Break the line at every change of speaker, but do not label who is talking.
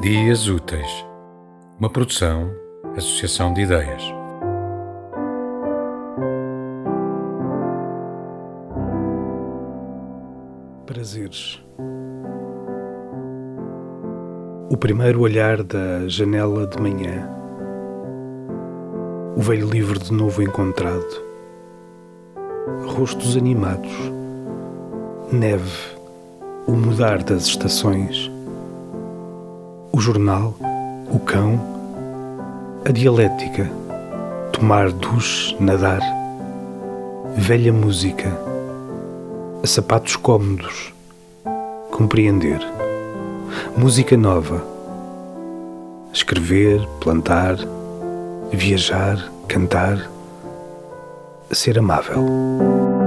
Dias Úteis, uma produção, associação de ideias.
Prazeres. O primeiro olhar da janela de manhã. O velho livro de novo encontrado. Rostos animados. Neve. O mudar das estações o jornal, o cão, a dialética, tomar duche, nadar, velha música, a sapatos cômodos, compreender, música nova, escrever, plantar, viajar, cantar, ser amável.